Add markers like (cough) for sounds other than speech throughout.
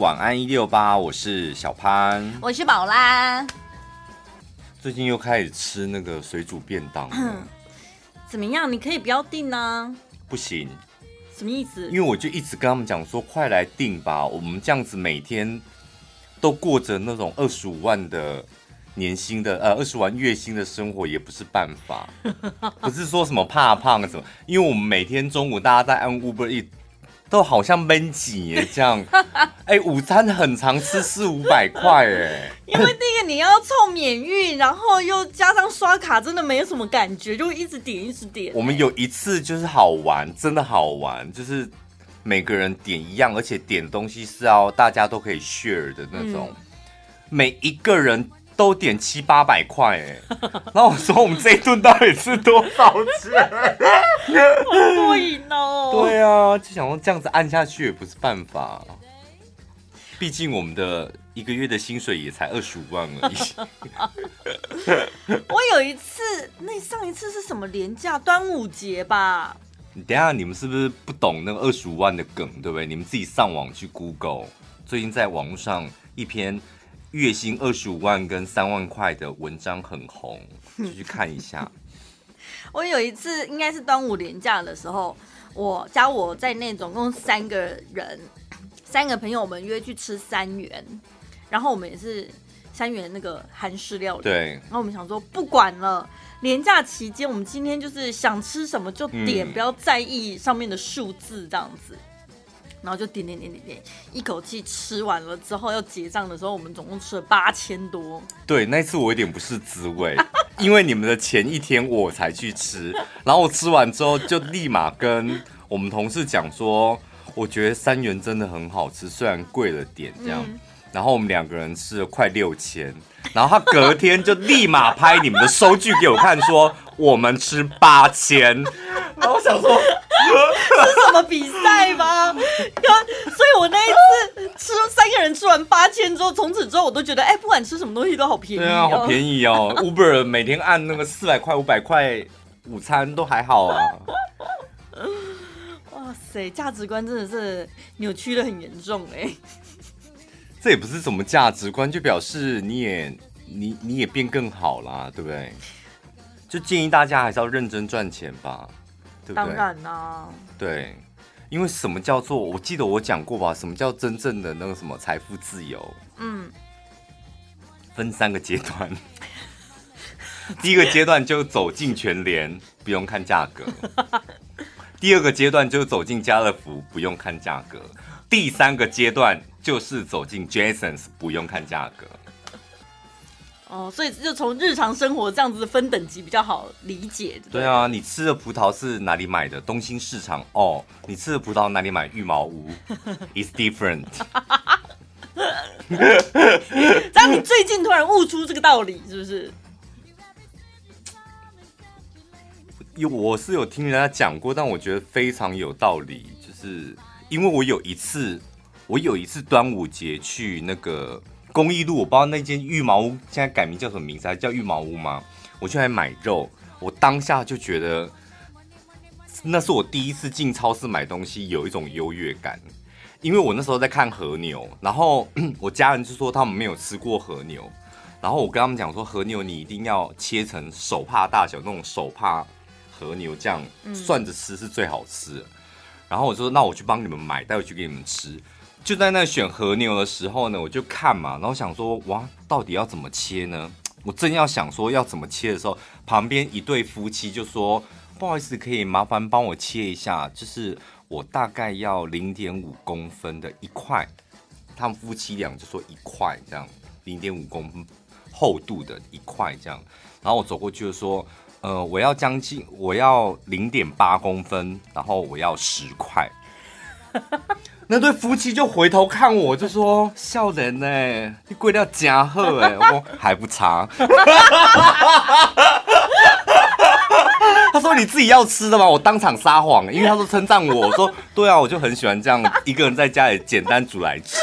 晚安一六八，我是小潘，我是宝拉。最近又开始吃那个水煮便当了，(coughs) 怎么样？你可以不要订呢？不行。什么意思？因为我就一直跟他们讲说，快来订吧，我们这样子每天都过着那种二十五万的年薪的呃二十万月薪的生活，也不是办法。(laughs) 不是说什么怕胖什么，因为我们每天中午大家在按 Uber Eats。都好像闷挤耶，这样，(laughs) 哎、欸，午餐很常吃四五百块，哎，因为那个你要凑免运，然后又加上刷卡，真的没有什么感觉，就一直点一直点。我们有一次就是好玩，真的好玩，就是每个人点一样，而且点东西是要大家都可以 share 的那种，嗯、每一个人。都点七八百块哎，(laughs) 然后我说我们这一顿到底是多少钱？好过瘾哦！(laughs) 对啊，就想说这样子按下去也不是办法，毕竟我们的一个月的薪水也才二十五万而已。(laughs) 我有一次，那上一次是什么廉价？端午节吧？你等下你们是不是不懂那个二十五万的梗，对不对？你们自己上网去 Google，最近在网络上一篇。月薪二十五万跟三万块的文章很红，(laughs) 就去看一下。(laughs) 我有一次应该是端午连假的时候，我加我在内总共三个人，(clears throat) 三个朋友，我们约去吃三元，然后我们也是三元那个韩式料理。对。然后我们想说不管了，连假期间我们今天就是想吃什么就点，嗯、不要在意上面的数字这样子。然后就点点点点点，一口气吃完了之后要结账的时候，我们总共吃了八千多。对，那次我有点不是滋味，(laughs) 因为你们的前一天我才去吃，然后我吃完之后就立马跟我们同事讲说，我觉得三元真的很好吃，虽然贵了点这样。嗯、然后我们两个人吃了快六千，然后他隔天就立马拍你们的收据给我看，说我们吃八千。然后我想说。(laughs) 是什么比赛吗？所以，我那一次吃三个人吃完八千之后，从此之后我都觉得，哎，不管吃什么东西都好便宜。对啊，好便宜哦。(laughs) Uber 每天按那个四百块、五百块午餐都还好啊。(laughs) 哇塞，价值观真的是扭曲的很严重哎。这也不是什么价值观，就表示你也你你也变更好啦，对不对？就建议大家还是要认真赚钱吧。对对当然啦、啊，对，因为什么叫做？我记得我讲过吧？什么叫真正的那个什么财富自由？嗯，分三个阶段。(laughs) 第一个阶段就走进全联，不用看价格；(laughs) 第二个阶段就走进家乐福，不用看价格；第三个阶段就是走进 Jasons，不用看价格。哦，所以就从日常生活这样子分等级比较好理解。对，对啊，你吃的葡萄是哪里买的？东兴市场哦。你吃的葡萄哪里买？玉毛屋，It's different。(laughs) (laughs) 这样你最近突然悟出这个道理，是不是？有，我是有听人家讲过，但我觉得非常有道理，就是因为我有一次，我有一次端午节去那个。公益路，我不知道那间玉茅屋现在改名叫什么名字，还叫玉茅屋吗？我去还买肉，我当下就觉得那是我第一次进超市买东西，有一种优越感。因为我那时候在看和牛，然后 (clears throat) 我家人就说他们没有吃过和牛，然后我跟他们讲说和牛你一定要切成手帕大小那种手帕和牛，这样涮着吃是最好吃的。然后我说那我去帮你们买，带回去给你们吃。就在那选和牛的时候呢，我就看嘛，然后想说，哇，到底要怎么切呢？我正要想说要怎么切的时候，旁边一对夫妻就说：“不好意思，可以麻烦帮我切一下，就是我大概要零点五公分的一块。”他们夫妻俩就说一块这样，零点五公分厚度的一块这样。然后我走过去就说：“呃，我要将近，我要零点八公分，然后我要十块。” (laughs) 那对夫妻就回头看我，就说：“笑人呢，你贵料加贺哎，我还不差。” (laughs) (laughs) 他说：“你自己要吃的吗？”我当场撒谎，因为他说称赞我，我说：“ (laughs) 对啊，我就很喜欢这样一个人在家里简单煮来吃。”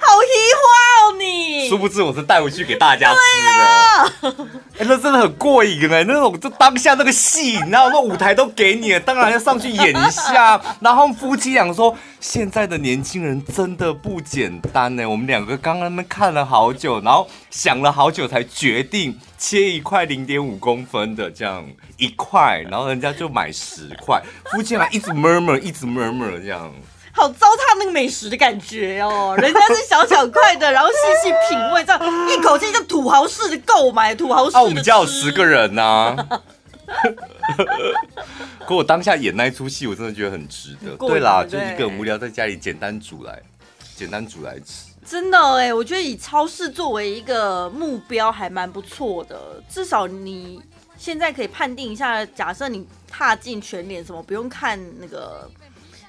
好喜欢哦，你。殊不知我是带回去给大家吃的。哎、欸，那真的很过瘾哎！那种就当下那个戏，然后那舞台都给你了，当然要上去演一下。然后夫妻俩说：“现在的年轻人真的不简单呢。”我们两个刚刚那边看了好久，然后想了好久才决定切一块零点五公分的这样一块，然后人家就买十块。夫妻俩一直 murmur，一直 murmur 这样。好糟蹋那个美食的感觉哦，人家是小小块的，然后细细品味，这样一口气就土豪式的购买，土豪式的。啊，我们家有十个人呐、啊。(laughs) (laughs) 可我当下演那一出戏，我真的觉得很值得。对啦，就一个无聊在家里简单煮来，简单煮来吃。真的哎，我觉得以超市作为一个目标还蛮不错的，至少你现在可以判定一下，假设你踏进全联，什么不用看那个。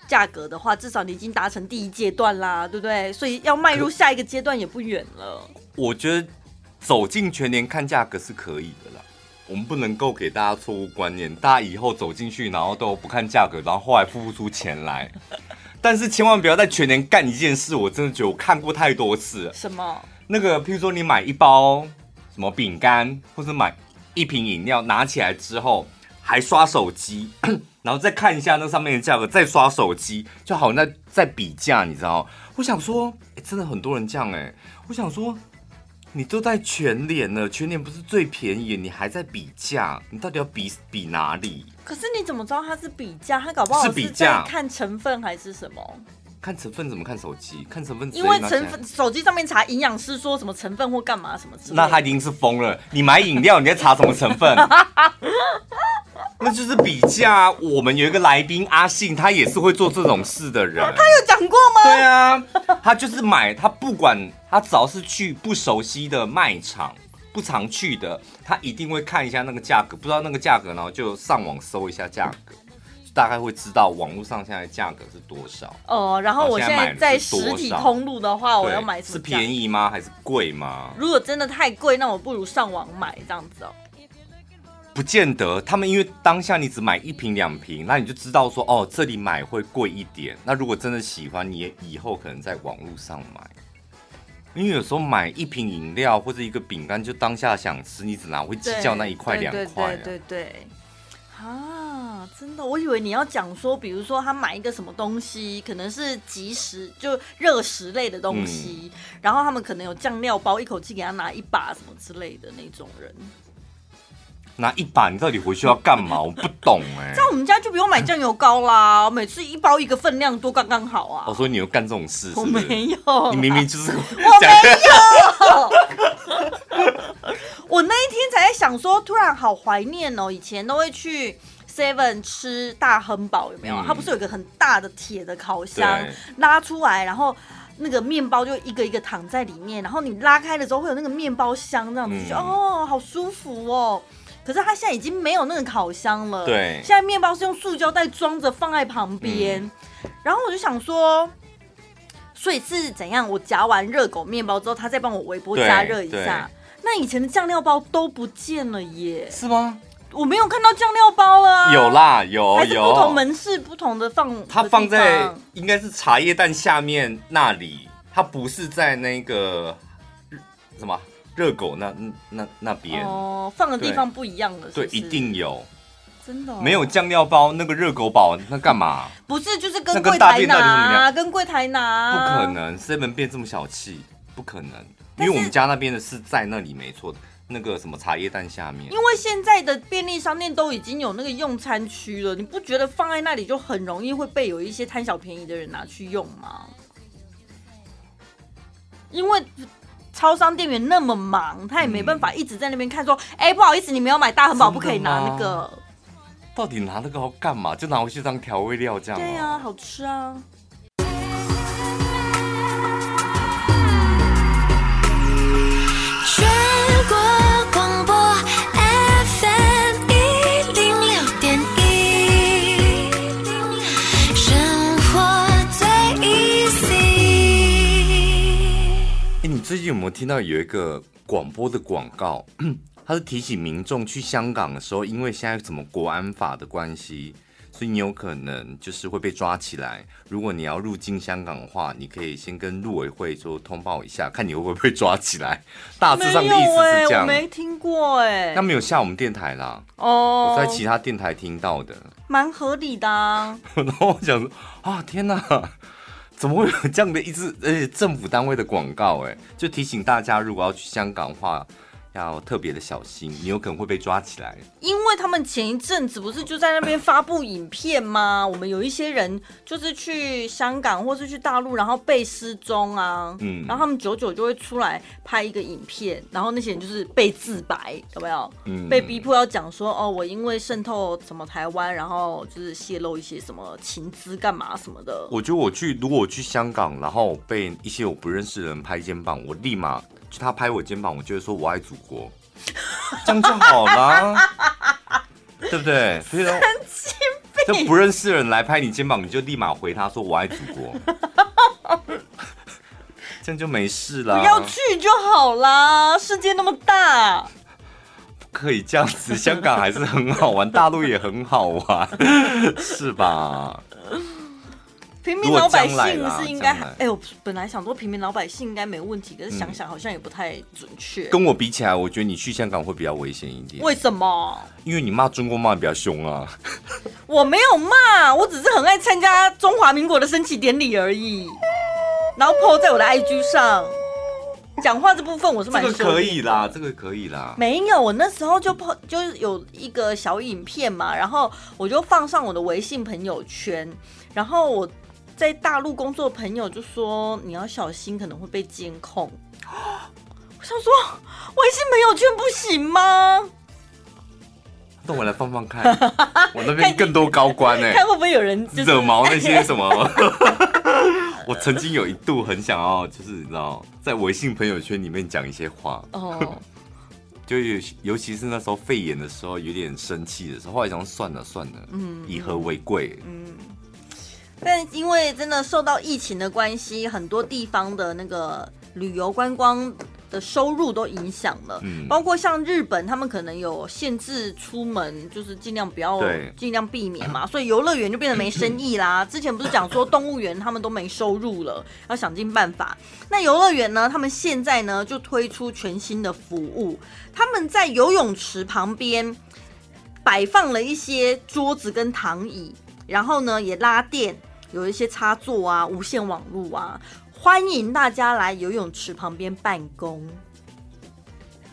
价格的话，至少你已经达成第一阶段啦，对不对？所以要迈入下一个阶段也不远了。我觉得走进全联看价格是可以的啦。我们不能够给大家错误观念，大家以后走进去，然后都不看价格，然后后来付不出钱来。(laughs) 但是千万不要在全年干一件事，我真的觉得我看过太多次了。什么？那个，譬如说你买一包什么饼干，或者买一瓶饮料，拿起来之后还刷手机。(coughs) 然后再看一下那上面的价格，再刷手机，就好像在在比价，你知道？我想说，哎，真的很多人这样哎。我想说，你都在全脸了，全脸不是最便宜，你还在比价，你到底要比比哪里？可是你怎么知道它是比价？它搞不好是比价，看成分还是什么？看成分怎么看手机？看成分，因为成分手机上面查营养师说什么成分或干嘛什么之类的。那他一定是疯了。你买饮料，你在查什么成分？(laughs) 那就是比价。我们有一个来宾阿信，他也是会做这种事的人。他有讲过吗？对啊，他就是买，他不管他只要是去不熟悉的卖场，不常去的，他一定会看一下那个价格，不知道那个价格，然后就上网搜一下价格，就大概会知道网络上现在价格是多少。哦，然后我现在在实体通路的话，我要买是便宜吗？还是贵吗？如果真的太贵，那我不如上网买这样子哦。不见得，他们因为当下你只买一瓶两瓶，那你就知道说哦，这里买会贵一点。那如果真的喜欢，你也以后可能在网络上买。因为有时候买一瓶饮料或者一个饼干，就当下想吃，你只哪会计较那一块两块？对对对对对。啊，真的，我以为你要讲说，比如说他买一个什么东西，可能是即食就热食类的东西，嗯、然后他们可能有酱料包，一口气给他拿一把什么之类的那种人。拿一把，你到底回去要干嘛？我不懂哎、欸。(laughs) 在我们家就不用买酱油膏啦，每次一包一个分量多刚刚好啊。我说你有干这种事是是？我没有。你明明就是我没有。(laughs) 我那一天才在想说，突然好怀念哦，以前都会去 Seven 吃大亨堡，有没有？嗯、它不是有一个很大的铁的烤箱，拉出来，然后那个面包就一个一个躺在里面，然后你拉开了之后会有那个面包香，这样子，嗯、就哦，好舒服哦。可是它现在已经没有那个烤箱了，对，现在面包是用塑胶袋装着放在旁边，嗯、然后我就想说，所以是怎样？我夹完热狗面包之后，他再帮我微波加热一下，那以前的酱料包都不见了耶？是吗？我没有看到酱料包了啊，有啦，有还是不同门市不同的放的，它放在应该是茶叶蛋下面那里，它不是在那个什么？热狗那那那边。哦，放的地方不一样了，对，一定有，真的没有酱料包那个热狗堡那干嘛？不是，就是跟柜台拿，跟柜台拿，不可能，seven 变这么小气，不可能，因为我们家那边的是在那里没错的，那个什么茶叶蛋下面，因为现在的便利商店都已经有那个用餐区了，你不觉得放在那里就很容易会被有一些贪小便宜的人拿去用吗？因为。超商店员那么忙，他也没办法一直在那边看。说，哎、嗯，欸，不好意思，你没有买大汉堡，不可以拿那个。到底拿那个要干嘛？就拿回去当调味料这样。对呀、啊，好吃啊。国广播 fm 一零六点一生活在一起诶你最近有没有听到有一个广播的广告？(clears throat) 他是提醒民众去香港的时候，因为现在什么国安法的关系，所以你有可能就是会被抓起来。如果你要入境香港的话，你可以先跟陆委会说通报一下，看你会不会被抓起来。大致上的意思是这样。没听过哎、欸，那没有下我们电台啦。哦，我在其他电台听到的，蛮合理的、啊。(laughs) 然后我想说啊，天哪！怎么会有这样的一支，而且政府单位的广告？哎，就提醒大家，如果要去香港的话。要特别的小心，你有可能会被抓起来。因为他们前一阵子不是就在那边发布影片吗？(laughs) 我们有一些人就是去香港或是去大陆，然后被失踪啊，嗯，然后他们久久就会出来拍一个影片，然后那些人就是被自白，有没有？嗯，被逼迫要讲说哦，我因为渗透什么台湾，然后就是泄露一些什么情资干嘛什么的。我觉得我去，如果我去香港，然后被一些我不认识的人拍肩膀，我立马。就他拍我肩膀，我就会说我爱祖国，这样就好了，(laughs) 对不对？所以说，就不认识的人来拍你肩膀，你就立马回他说我爱祖国，(laughs) 这样就没事了。不要去就好啦，世界那么大，不可以这样子。香港还是很好玩，大陆也很好玩，是吧？平民老百姓是应该，哎、欸，我本来想说平民老百姓应该没问题，可是想想好像也不太准确、嗯。跟我比起来，我觉得你去香港会比较危险一点。为什么？因为你骂中国骂的比较凶啊。(laughs) 我没有骂，我只是很爱参加中华民国的升旗典礼而已。然后 po 在我的 IG 上，讲话这部分我是蛮这个可以啦，这个可以啦。没有，我那时候就 po 就是有一个小影片嘛，然后我就放上我的微信朋友圈，然后我。在大陆工作的朋友就说：“你要小心，可能会被监控。(gasps) ”我想说，微信朋友圈不行吗？那我来放放看，(laughs) 我那边更多高官哎，看会不会有人惹毛那些什么？(laughs) (laughs) 我曾经有一度很想要，就是你知道，在微信朋友圈里面讲一些话哦，就尤尤其是那时候肺炎的时候，有点生气的时候，后来想算了算了，嗯，以和为贵，嗯。但因为真的受到疫情的关系，很多地方的那个旅游观光的收入都影响了。嗯，包括像日本，他们可能有限制出门，就是尽量不要，尽量避免嘛。(laughs) 所以游乐园就变得没生意啦。之前不是讲说动物园他们都没收入了，要想尽办法。那游乐园呢？他们现在呢就推出全新的服务，他们在游泳池旁边摆放了一些桌子跟躺椅，然后呢也拉电。有一些插座啊，无线网络啊，欢迎大家来游泳池旁边办公，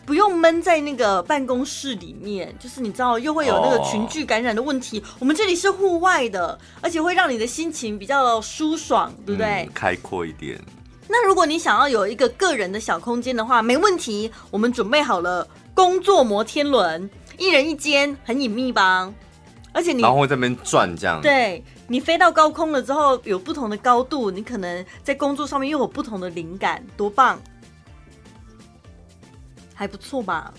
不用闷在那个办公室里面。就是你知道，又会有那个群聚感染的问题。Oh. 我们这里是户外的，而且会让你的心情比较舒爽，对不对？嗯，开阔一点。那如果你想要有一个个人的小空间的话，没问题，我们准备好了工作摩天轮，一人一间，很隐秘吧？而且你然后会在那边转这样，对。你飞到高空了之后，有不同的高度，你可能在工作上面又有不同的灵感，多棒，还不错吧？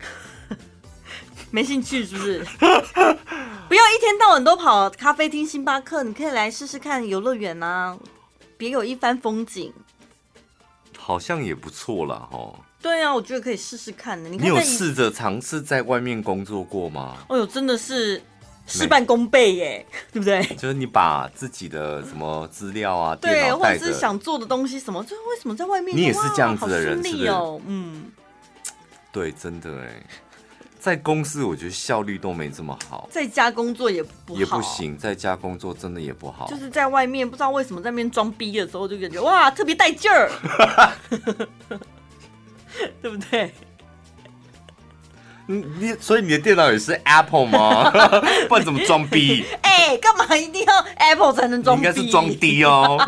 (laughs) 没兴趣是不是？不要一天到晚都跑咖啡厅、星巴克，你可以来试试看游乐园啊，别有一番风景。好像也不错啦，哦。对啊，我觉得可以试试看的。你，看你有试着尝试在外面工作过吗？哦呦，真的是。事半功倍耶，(laughs) 对不对？就是你把自己的什么资料啊，对，或者是想做的东西什么，就为什么在外面？你也是这样子的人，是不是？嗯，对，真的哎，在公司我觉得效率都没这么好，在家工作也不好，也不行，在家工作真的也不好。就是在外面不知道为什么在那边装逼的时候，就感觉哇，特别带劲儿，(laughs) (laughs) 对不对？你你所以你的电脑也是 Apple 吗？(laughs) (laughs) 不然怎么装逼？哎、欸，干嘛一定要 Apple 才能装逼？应该是装低哦。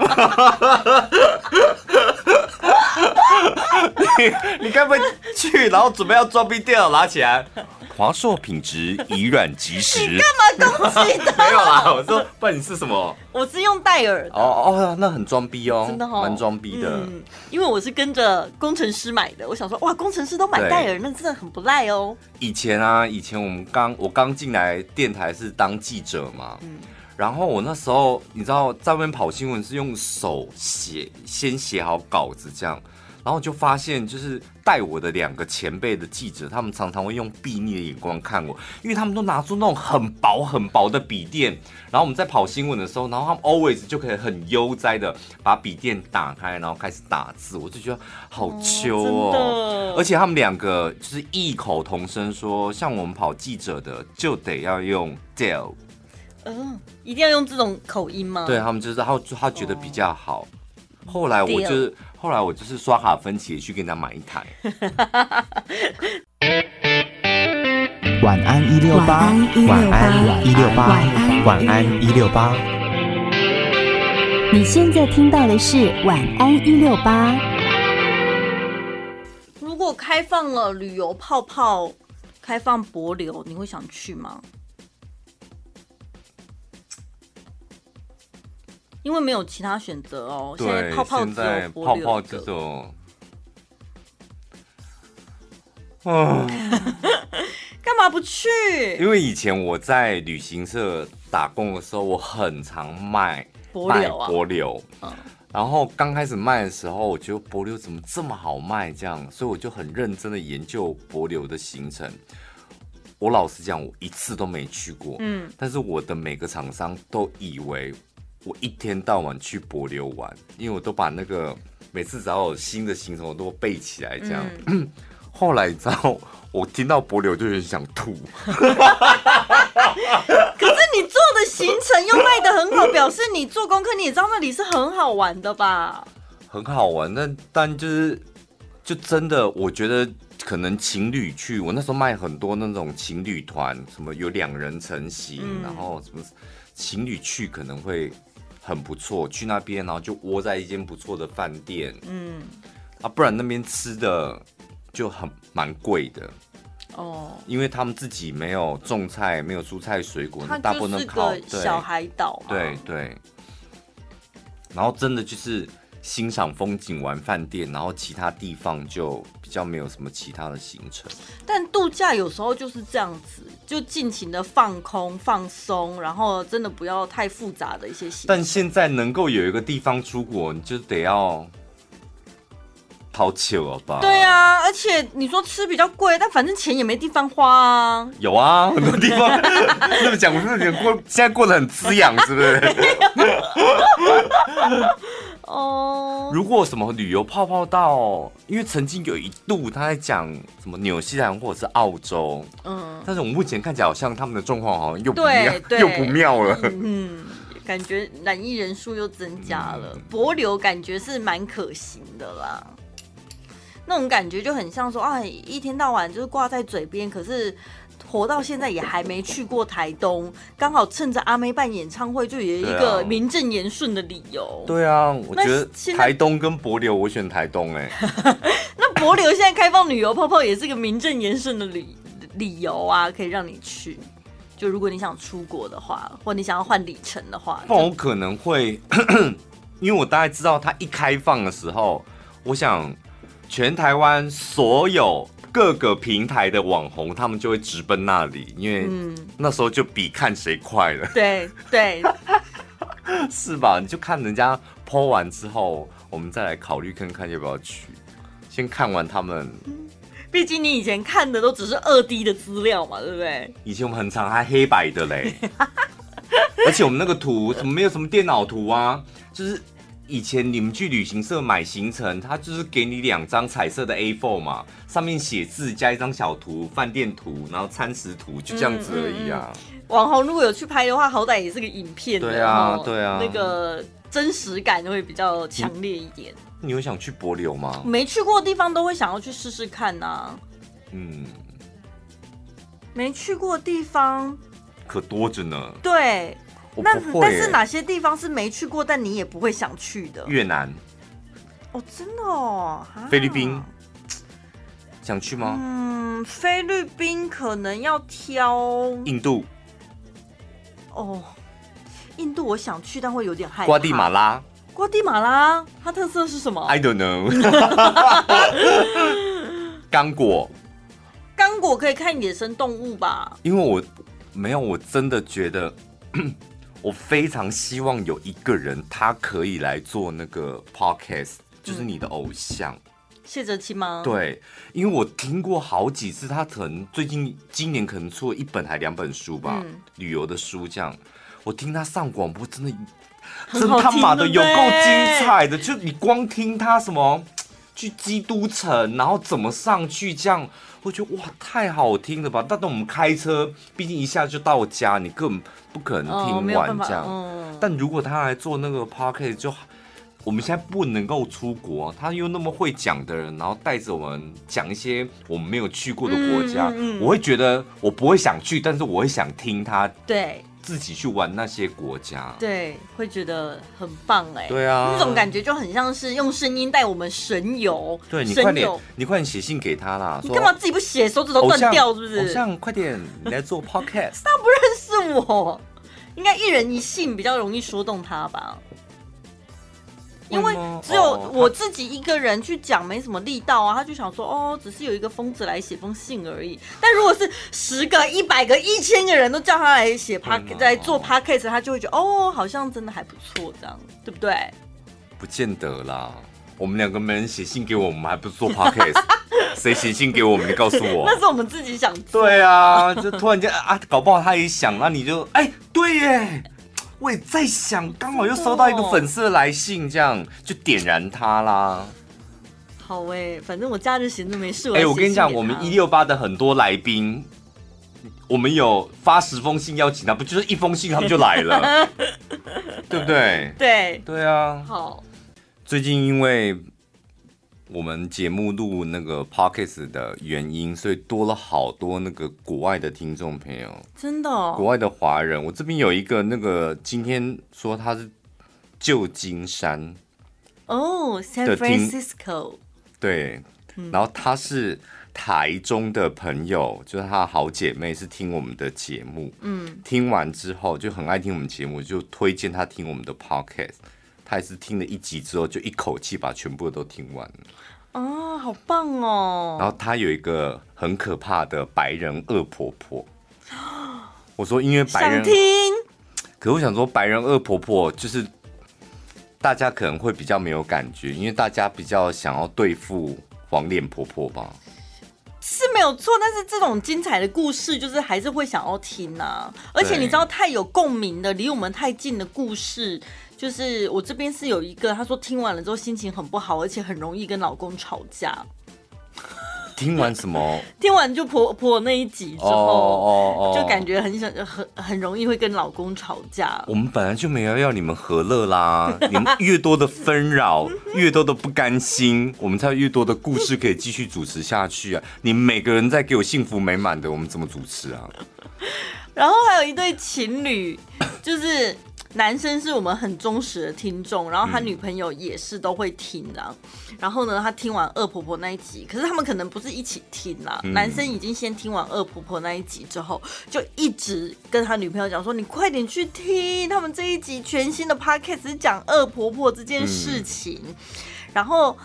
你你该不会去，然后准备要装逼，电脑拿起来？华硕品质以软击实。你干嘛攻击的？没有啦，我说，不然你是什么？我是用戴尔的。哦哦，那很装逼哦，真的蛮装逼的、嗯。因为我是跟着工程师买的，我想说，哇，工程师都买戴尔，那真的很不赖哦。以前啊，以前我们刚我刚进来电台是当记者嘛，嗯，然后我那时候你知道在外面跑新闻是用手写，先写好稿子这样。然后就发现，就是带我的两个前辈的记者，他们常常会用睥睨的眼光看我，因为他们都拿出那种很薄很薄的笔电，然后我们在跑新闻的时候，然后他们 always 就可以很悠哉的把笔电打开，然后开始打字，我就觉得好秋哦。哦而且他们两个就是异口同声说，像我们跑记者的就得要用 Dell，嗯，一定要用这种口音吗？对他们就是他他觉得比较好。哦、后来我就是。后来我就是刷卡分期去跟他买一台。晚安一六八，晚安一六八，晚安一六八。你现在听到的是晚安一六八。如果开放了旅游泡泡，开放博流，你会想去吗？因为没有其他选择哦，对，现在泡泡只有泡泡这种，嗯，(laughs) 干嘛不去？因为以前我在旅行社打工的时候，我很常卖柏柳啊，帛琉，嗯，然后刚开始卖的时候，我觉得柏柳怎么这么好卖，这样，所以我就很认真的研究柏柳的行程。我老实讲，我一次都没去过，嗯，但是我的每个厂商都以为。我一天到晚去柏流玩，因为我都把那个每次只要有新的行程，我都背起来。这样，嗯、(clears throat) 后来你知道，我听到柏流就有点想吐。(laughs) 可是你做的行程又卖的很好，表示你做功课，你也知道那里是很好玩的吧？很好玩，但但就是就真的，我觉得可能情侣去，我那时候卖很多那种情侣团，什么有两人成行，嗯、然后什么情侣去可能会。很不错，去那边然后就窝在一间不错的饭店，嗯，啊，不然那边吃的就很蛮贵的。哦，因为他们自己没有种菜，没有蔬菜水果，大部分都靠小海岛，对对，然后真的就是。欣赏风景、玩饭店，然后其他地方就比较没有什么其他的行程。但度假有时候就是这样子，就尽情的放空、放松，然后真的不要太复杂的一些行程。但现在能够有一个地方出国，你就得要掏钱了吧？对啊，而且你说吃比较贵，但反正钱也没地方花啊。有啊，很多地方 (laughs) 那么讲，是不是过现在过得很滋养，是不是？(laughs) 哦，oh, 如果什么旅游泡泡到，因为曾经有一度他在讲什么纽西兰或者是澳洲，嗯，但是我目前看起来好像他们的状况好像又不妙，(laughs) 又不妙了，嗯，感觉染疫人数又增加了，帛琉、嗯、感觉是蛮可行的啦，那种感觉就很像说，啊，一天到晚就是挂在嘴边，可是。活到现在也还没去过台东，刚好趁着阿妹办演唱会，就有一个名正言顺的理由。对啊，我觉得台东跟柏流，我选台东哎、欸。(laughs) 那柏流现在开放旅游泡泡，也是个名正言顺的理理由啊，可以让你去。就如果你想出国的话，或你想要换里程的话，那我可能会，(clears throat) 因为我大概知道它一开放的时候，我想全台湾所有。各个平台的网红，他们就会直奔那里，因为那时候就比看谁快了。对对，对 (laughs) 是吧？你就看人家 po 完之后，我们再来考虑看看要不要去。先看完他们，毕竟你以前看的都只是二 D 的资料嘛，对不对？以前我们很常还黑白的嘞，(laughs) 而且我们那个图怎么没有什么电脑图啊？就是。以前你们去旅行社买行程，他就是给你两张彩色的 A4 嘛，上面写字加一张小图，饭店图，然后餐食图，就这样子而已啊。嗯嗯、网红如果有去拍的话，好歹也是个影片。对啊，对啊，那个真实感会比较强烈一点。你，你会想去柏流吗？没去过的地方都会想要去试试看呐、啊。嗯，没去过的地方可多着呢。对。那但是哪些地方是没去过，但你也不会想去的？越南。哦，真的哦。菲律宾，想去吗？嗯，菲律宾可能要挑。印度。哦，印度我想去，但会有点害怕。瓜地马拉。瓜地马拉，它特色是什么？I don't know。(laughs) 刚果。刚果可以看野生动物吧？因为我没有，我真的觉得。我非常希望有一个人，他可以来做那个 podcast，就是你的偶像。谢哲青吗？对，因为我听过好几次，他可能最近今年可能出了一本还两本书吧，嗯、旅游的书这样。我听他上广播，真的真他妈的有够精彩的，就你光听他什么去基督城，然后怎么上去这样，我觉得哇太好听了吧！但等我们开车，毕竟一下就到家，你根本不可能听完这样。哦、但如果他来做那个 p o c k e t 就。我们现在不能够出国，他又那么会讲的人，然后带着我们讲一些我们没有去过的国家，嗯嗯嗯、我会觉得我不会想去，但是我会想听他对自己去玩那些国家，对，会觉得很棒哎，对啊，那种感觉就很像是用声音带我们神游，对，你快点，你快点写信给他啦，你干嘛自己不写，手指都断掉是不是？偶像，快点你来做 podcast，(laughs) 他不认识我，应该一人一信比较容易说动他吧。因为只有我自己一个人去讲，没什么力道啊。他就想说，哦，只是有一个疯子来写封信而已。但如果是十个、一百个、一千个人都叫他来写 p 在做 podcast，他就会觉得，哦，好像真的还不错，这样对不对？不见得啦，我们两个没人写信给我，我们还不是做 podcast？(laughs) 谁写信给我们？你告诉我。(laughs) 那是我们自己想做。对啊，就突然间啊，搞不好他也想，那你就哎，对耶。我也在想，刚好又收到一个粉丝的来信，这样就点燃他啦。好哎、欸，反正我假日闲着没事。哎、欸，我跟你讲，我们一六八的很多来宾，我们有发十封信邀请他，不就是一封信他们就来了，(laughs) 对不对？对对啊。好。最近因为。我们节目录那个 podcast 的原因，所以多了好多那个国外的听众朋友，真的，哦，国外的华人。我这边有一个那个今天说他是旧金山哦，San Francisco，对，然后他是台中的朋友，就是他的好姐妹是听我们的节目，嗯，听完之后就很爱听我们节目，就推荐他听我们的 podcast。他也是听了一集之后，就一口气把全部都听完了。哦，好棒哦！然后他有一个很可怕的白人恶婆婆。我说，因为白人想听，可我想说，白人恶婆婆就是大家可能会比较没有感觉，因为大家比较想要对付黄脸婆婆吧。是没有错，但是这种精彩的故事，就是还是会想要听啊。而且你知道，太有共鸣的、离我们太近的故事。就是我这边是有一个，他说听完了之后心情很不好，而且很容易跟老公吵架。听完什么？(laughs) 听完就婆婆那一集之后，就感觉很想很很容易会跟老公吵架。我们本来就没有要你们和乐啦，(laughs) 你们越多的纷扰，(laughs) 越多的不甘心，我们才有越多的故事可以继续主持下去啊！你们每个人在给我幸福美满的，我们怎么主持啊？然后还有一对情侣，就是。男生是我们很忠实的听众，然后他女朋友也是都会听的。嗯、然后呢，他听完恶婆婆那一集，可是他们可能不是一起听啦。嗯、男生已经先听完恶婆婆那一集之后，就一直跟他女朋友讲说：“你快点去听，他们这一集全新的 podcast 是讲恶婆婆这件事情。嗯”然后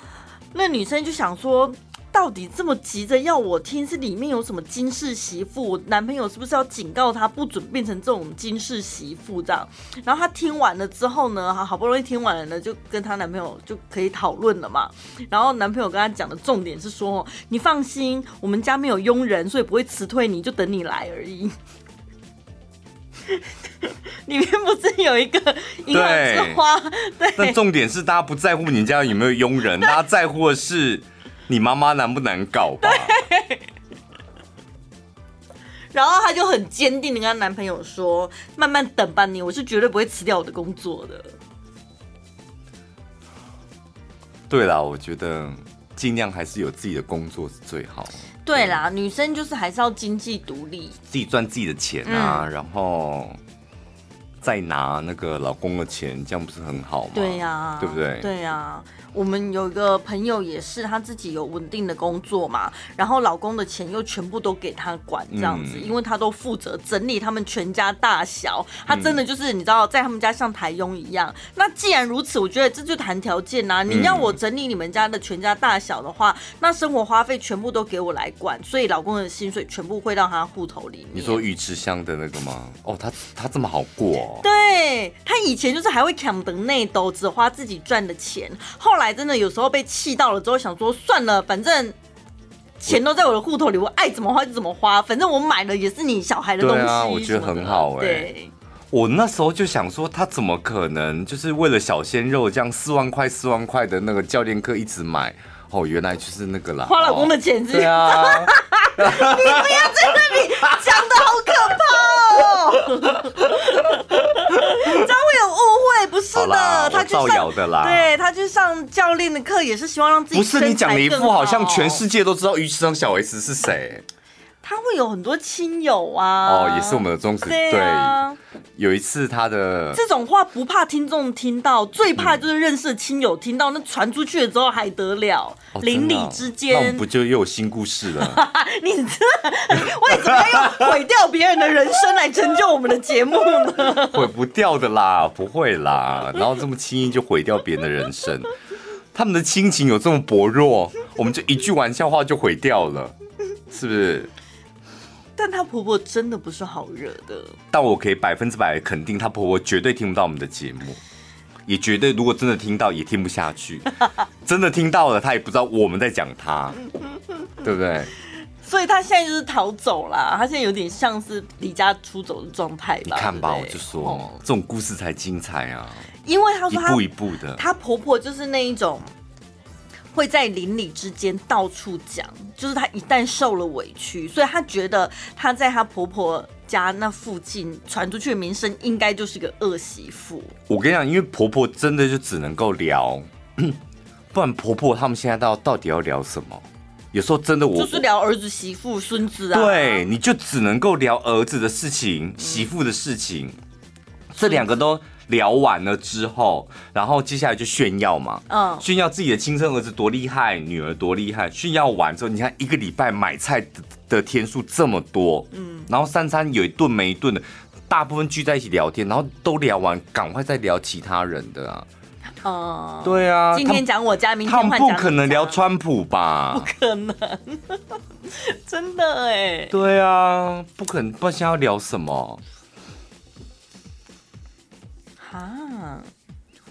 那女生就想说。到底这么急着要我听，是里面有什么金氏媳妇？我男朋友是不是要警告他不准变成这种金氏媳妇这样？然后他听完了之后呢，好不容易听完了呢，就跟她男朋友就可以讨论了嘛。然后男朋友跟她讲的重点是说：“你放心，我们家没有佣人，所以不会辞退你，就等你来而已。(laughs) ”里面不是有一个银耳之花？(laughs) 对。但重点是大家不在乎你家有没有佣人，大家在乎的是。你妈妈难不难搞吧？对。(laughs) 然后她就很坚定的跟她男朋友说：“慢慢等吧，你我是绝对不会辞掉我的工作的。”对啦，我觉得尽量还是有自己的工作是最好。对啦，女生就是还是要经济独立，自己赚自己的钱啊，嗯、然后再拿那个老公的钱，这样不是很好吗？对呀、啊，对不对？对呀、啊。我们有一个朋友也是，他自己有稳定的工作嘛，然后老公的钱又全部都给他管这样子，嗯、因为他都负责整理他们全家大小，他真的就是你知道，在他们家像台佣一样。那既然如此，我觉得这就谈条件呐、啊，你要我整理你们家的全家大小的话，那生活花费全部都给我来管，所以老公的薪水全部汇到他户头里面。你说鱼池香的那个吗？哦，他他这么好过。对，他以前就是还会抢得内斗，只花自己赚的钱。后来真的有时候被气到了之后，想说算了，反正钱都在我的户头里，我爱怎么花就怎么花，反正我买了也是你小孩的东西。对啊，我觉得很好哎、我那时候就想说，他怎么可能就是为了小鲜肉这样四万块四万块的那个教练课一直买？哦，原来就是那个啦，花老公的钱是、哦。对啊，(laughs) 你不要在那里讲的好可怕哦，(laughs) 这样会有误会，不是的，他造谣的啦。对，他去上教练的课也是希望让自己。不是你讲的一副好像全世界都知道鱼池上小 S 是谁。他会有很多亲友啊，哦，也是我们的忠实对、啊。有一次他的这种话不怕听众听到，最怕就是认识的亲友听到，那传出去了之后还得了？邻、哦、里之间，那我们不就又有新故事了？(laughs) 你这为什么要用毁掉别人的人生来成就我们的节目呢？(laughs) 毁不掉的啦，不会啦，然后这么轻易就毁掉别人的人生，他们的亲情有这么薄弱，我们就一句玩笑话就毁掉了，是不是？但她婆婆真的不是好惹的，但我可以百分之百肯定，她婆婆绝对听不到我们的节目，也绝对如果真的听到也听不下去，(laughs) 真的听到了，她也不知道我们在讲她，对不对？所以她现在就是逃走啦，她现在有点像是离家出走的状态吧？你看吧，对对我就说、哦、这种故事才精彩啊，因为她说她一步一步的，她婆婆就是那一种。会在邻里之间到处讲，就是她一旦受了委屈，所以她觉得她在她婆婆家那附近传出去的名声，应该就是个恶媳妇。我跟你讲，因为婆婆真的就只能够聊，(clears throat) 不然婆婆他们现在到到底要聊什么？有时候真的我就是聊儿子、媳妇、孙子啊。对，你就只能够聊儿子的事情、媳妇的事情，这两个都。聊完了之后，然后接下来就炫耀嘛，嗯，炫耀自己的亲生儿子多厉害，女儿多厉害。炫耀完之后，你看一个礼拜买菜的的天数这么多，嗯，然后三餐有一顿没一顿的，大部分聚在一起聊天，然后都聊完，赶快再聊其他人的啊，哦、嗯，对啊，今天讲我家，明他们不可能聊川普吧？不可能，(laughs) 真的哎，对啊，不可能，不然现在要聊什么？啊！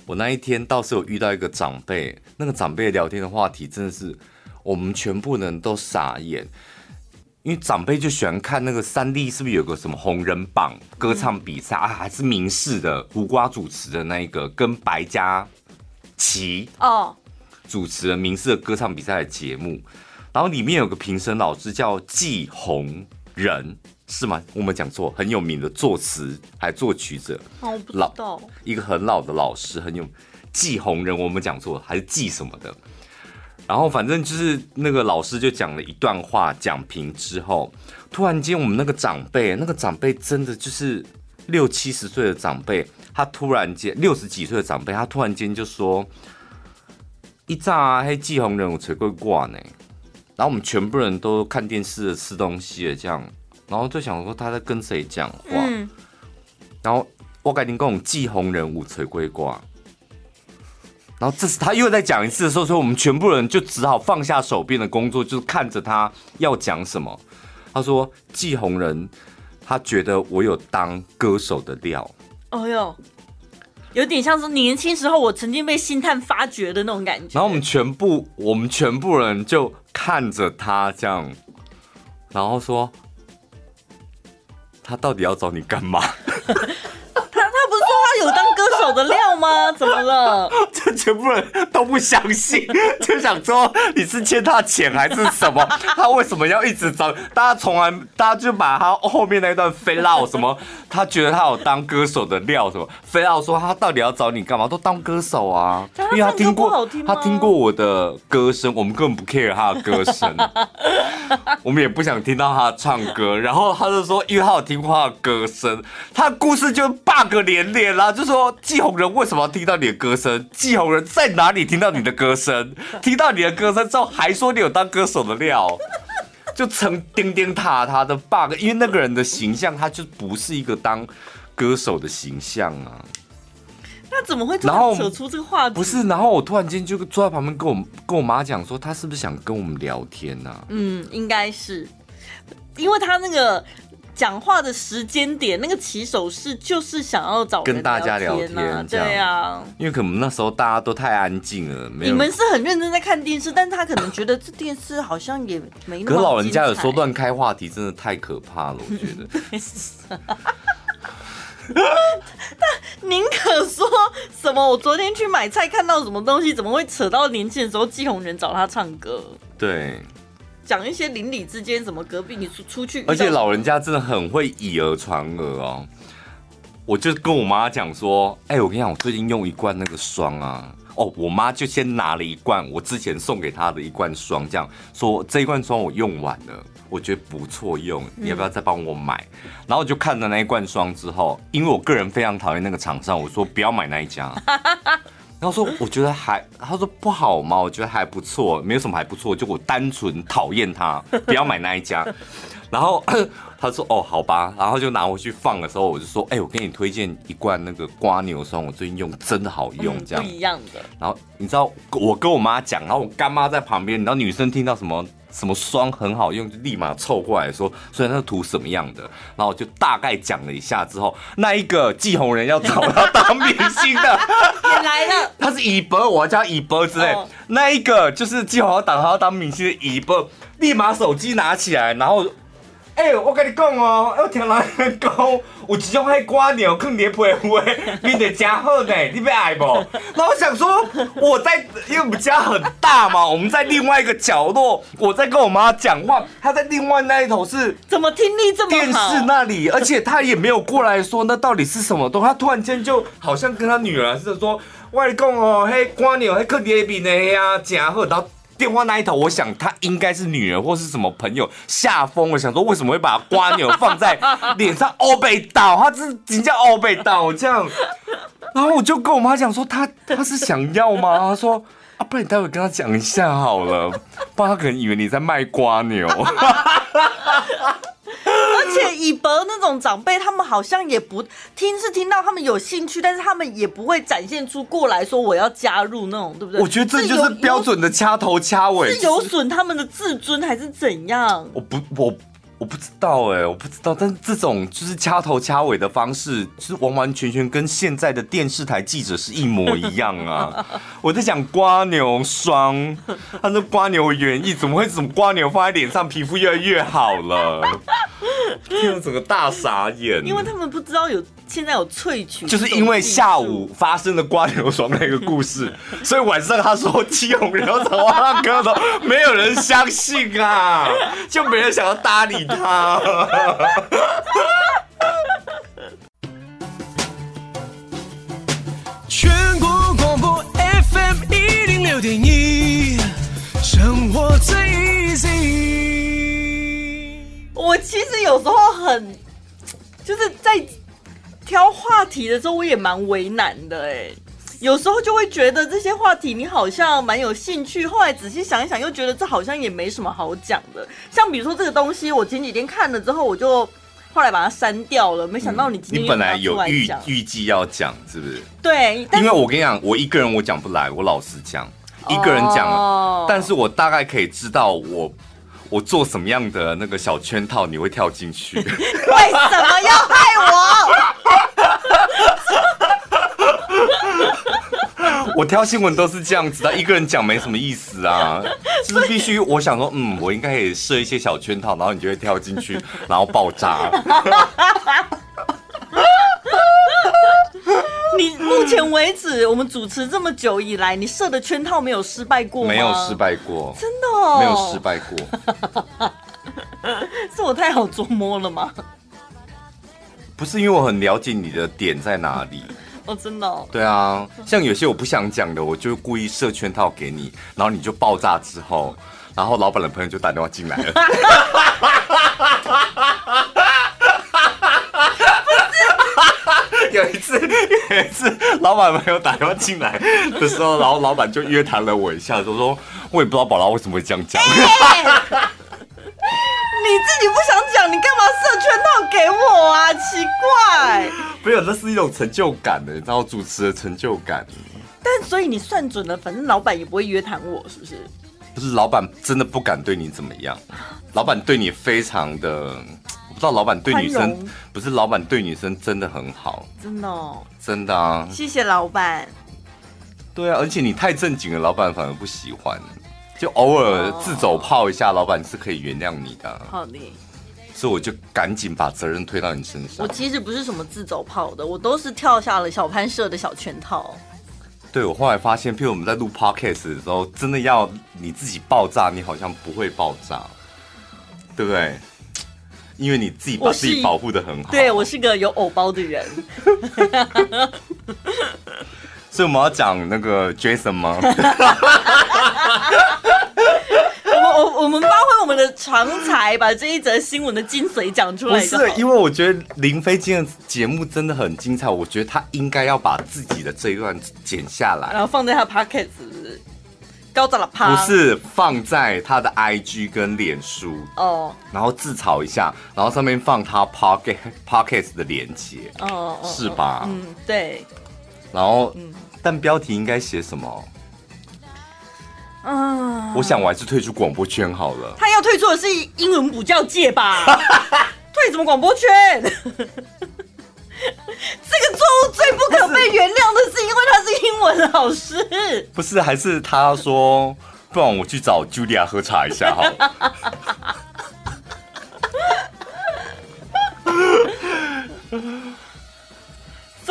我那一天倒是有遇到一个长辈，那个长辈聊天的话题真的是我们全部人都傻眼，因为长辈就喜欢看那个三立是不是有个什么红人榜歌唱比赛、嗯、啊，还是明视的胡瓜主持的那一个，跟白嘉琪哦主持的明视的歌唱比赛的节目，然后里面有个评审老师叫季红仁。是吗？我们讲错，很有名的作词还作曲者，哦，我不知道，老一个很老的老师，很有季红人，我们讲错还是季什么的。然后反正就是那个老师就讲了一段话，讲评之后，突然间我们那个长辈，那个长辈真的就是六七十岁的长辈，他突然间六十几岁的长辈，他突然间就说：“一炸啊，黑季红人我才会挂呢。”然后我们全部人都看电视的吃东西的这样。然后就想说他在跟谁讲话，嗯、然后我赶紧跟我们季红人五锤龟挂，然后这次他又在讲一次的时候，所以我们全部人就只好放下手边的工作，就是看着他要讲什么。他说季红人，他觉得我有当歌手的料。哦哟，有点像是年轻时候我曾经被星探发掘的那种感觉。然后我们全部我们全部人就看着他这样，然后说。他到底要找你干嘛？(laughs) 怎么了？(laughs) 这全部人都不相信，(laughs) 就想说你是欠他钱还是什么？(laughs) 他为什么要一直找？大家从来，大家就把他后面那一段飞绕什么？他觉得他有当歌手的料什么？飞绕说他到底要找你干嘛？都当歌手啊，因为他听过他听过我的歌声，我们根本不 care 他的歌声，我们也不想听到他唱歌。然后他就说，因为他有听过他的歌声，他的故事就 bug 连连啦。就说季红人为什么要听到你的歌声？季红人在哪里听到你的歌声？(laughs) 听到你的歌声之后，还说你有当歌手的料，就成钉钉塔塔的 bug。因为那个人的形象，他就不是一个当歌手的形象啊。那怎么会突然扯出这个话题？不是，然后我突然间就坐在旁边跟我跟我妈讲说，他是不是想跟我们聊天呢、啊？嗯，应该是，因为他那个。讲话的时间点，那个起手式就是想要找跟大家聊天啊，对啊，因为可能那时候大家都太安静了，没有。你们是很认真在看电视，但是他可能觉得这电视好像也没那么。可是老人家有时候乱开话题，真的太可怕了，我觉得。(laughs) 但宁可说什么？我昨天去买菜看到什么东西，怎么会扯到年轻的时候？季红人找他唱歌，对。讲一些邻里之间，什么隔壁你出出去，而且老人家真的很会以讹传讹哦。我就跟我妈讲说，哎、我跟你讲，我最近用一罐那个霜啊，哦，我妈就先拿了一罐我之前送给她的一罐霜，这样说这一罐霜我用完了，我觉得不错用，你要不要再帮我买？然后我就看了那一罐霜之后，因为我个人非常讨厌那个厂商，我说不要买那一家。他说：“我觉得还……他说不好吗？我觉得还不错，没有什么还不错，就我单纯讨厌他，不要买那一家。(laughs) 然后 (coughs) 他说：哦，好吧。然后就拿回去放的时候，我就说：哎，我给你推荐一罐那个瓜牛酸，我最近用真的好用，这样、嗯、不一样的。然后你知道，我跟我妈讲，然后我干妈在旁边，你知道女生听到什么？”什么霜很好用，就立马凑过来说，所以那个图什么样的，然后我就大概讲了一下之后，那一个季红人要找他当明星的。(laughs) 也来了，他是以博，我要叫一波之类，那一个就是季红要当他要当明星的以博，立马手机拿起来，然后。哎、欸，我跟你讲哦，我听人讲，有一种迄蜗牛放在皮肤，面的真好呢，你要爱不？那我想说，我在，因为我们家很大嘛，我们在另外一个角落，我在跟我妈讲话，她在另外那一头是，怎么听力这么好？电视那里，而且她也没有过来说那到底是什么东西，她突然间就好像跟她女儿似的说，外公哦，迄蜗牛迄放在面的呀，真好，然后。电话那一头，我想他应该是女人或是什么朋友吓疯了，想说为什么会把瓜牛放在脸上？欧北岛，他是人家欧北岛这样。(laughs) 然后我就跟我妈讲说，他他是想要吗？他说啊，不然你待会跟他讲一下好了，不然他可能以为你在卖瓜牛。(laughs) 而且以伯那种长辈，他们好像也不听，是听到他们有兴趣，但是他们也不会展现出过来说我要加入那种，对不对？我觉得这就是标准的掐头掐尾，是有损他们的自尊还是怎样？我不，我。我不知道哎、欸，我不知道，但是这种就是掐头掐尾的方式，就是完完全全跟现在的电视台记者是一模一样啊！(laughs) 我在讲刮牛霜，他说刮牛原意怎么会怎么刮牛放在脸上皮肤越来越好了？(laughs) 听了整个大傻眼，因为他们不知道有。现在有萃取，就是因为下午发生的瓜牛爽那个故事，(laughs) 所以晚上他说七红人要找他哥的，没有人相信啊，就没人想要搭理他。(laughs) 全国广播 FM 一零六点一，生活最 easy。我其实有时候很，就是在。挑话题的时候，我也蛮为难的哎，有时候就会觉得这些话题你好像蛮有兴趣，后来仔细想一想，又觉得这好像也没什么好讲的。像比如说这个东西，我前几天看了之后，我就后来把它删掉了。没想到你今天、嗯、你本来有预预计要讲，是不是？对，因为我跟你讲，我一个人我讲不来，我老实讲，一个人讲，哦、但是我大概可以知道我。我做什么样的那个小圈套，你会跳进去？(laughs) 为什么要害我？(laughs) 我挑新闻都是这样子的，一个人讲没什么意思啊，就是必须我想说，嗯，我应该可以设一些小圈套，然后你就会跳进去，然后爆炸。(laughs) 你目前为止，我们主持这么久以来，你设的圈套没有失败过吗？没有失败过，真的哦，没有失败过。(laughs) 是我太好捉摸了吗？不是，因为我很了解你的点在哪里。哦，真的哦。对啊，像有些我不想讲的，我就故意设圈套给你，然后你就爆炸之后，然后老板的朋友就打电话进来了。(laughs) 有一次，(laughs) 有一次，老板没有打电话进来的时候，然后老板就约谈了我一下，就说：“我也不知道宝拉为什么会这样讲。欸”你自己不想讲，你干嘛设圈套给我啊？奇怪，没有，那是一种成就感的，你知道主持的成就感。但所以你算准了，反正老板也不会约谈我，是不是？不是，老板真的不敢对你怎么样，老板对你非常的。我不知道老板对女生不是老板对女生真的很好，真的哦，真的啊。谢谢老板。对啊，而且你太正经了，老板反而不喜欢。就偶尔自走炮一下，老板是可以原谅你的。好的，所以我就赶紧把责任推到你身上。我其实不是什么自走炮的，我都是跳下了小潘设的小圈套。对，我后来发现，譬如我们在录 podcast 的时候，真的要你自己爆炸，你好像不会爆炸，对不对？因为你自己把自己保护的很好。对，我是个有偶包的人。(laughs) 所以我们要讲那个 Jason 吗？(laughs) 我们我我们发挥我们的长才，把这一则新闻的精髓讲出来。不是，因为我觉得林飞今天的节目真的很精彩，我觉得他应该要把自己的这一段剪下来，然后放在他 Podcast 高炸了趴，不是放在他的 IG 跟脸书哦，然后自嘲一下，然后上面放他 pocket Podcast 的连接哦，是吧？嗯，对。然后，嗯，但标题应该写什么？嗯，我想我还是退出广播圈好了。他要退出的是英文补教界吧？(laughs) 退什么广播圈？(laughs) 这个错误最不可被原谅的是，因为他是英文老师。不是，还是他说，不然我去找 Julia 喝茶一下好。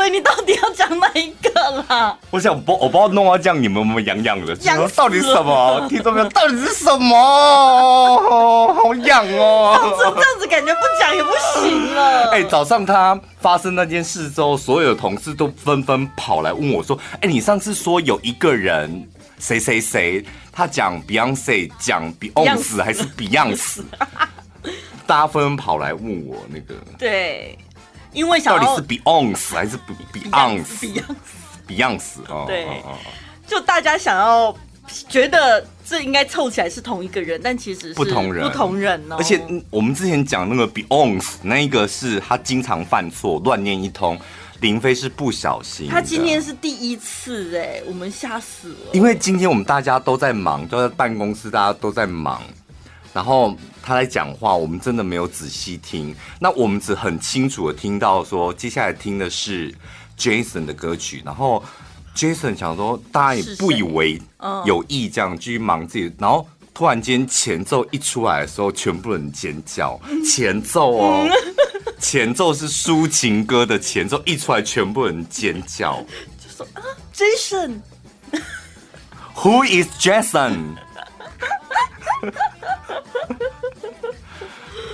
所以你到底要讲哪一个啦？我想不，我不知道弄到这样，你们有没有痒痒的？痒到底是什么？(laughs) 听众朋友，到底是什么？(laughs) 好痒哦！这样子感觉不讲也不行了。(laughs) 哎、欸，早上他发生那件事之后，所有的同事都纷纷跑来问我说：“哎、欸，你上次说有一个人谁谁谁，他讲 Beyonce 讲 Beyonce 还是 Beyonce？” 大家纷纷跑来问我那个。对。因为想到底是 Beyonce 还是 Beyonce？Beyonce，Beyonce 哦，对，就大家想要觉得这应该凑起来是同一个人，但其实是不同人，不同人哦。而且我们之前讲那个 Beyonce，那一个是他经常犯错，乱念一通。林飞是不小心，他今天是第一次哎，我们吓死了。因为今天我们大家都在忙，都在办公室，大家都在忙。然后他在讲话，我们真的没有仔细听。那我们只很清楚的听到说，接下来听的是 Jason 的歌曲。然后 Jason 想说，大家也不以为有意，这样继续忙自己。然后突然间前奏一出来的时候，全部人尖叫。前奏哦，(laughs) 前奏是抒情歌的前奏一出来，全部人尖叫。(laughs) 就说啊，Jason，Who is Jason？(laughs)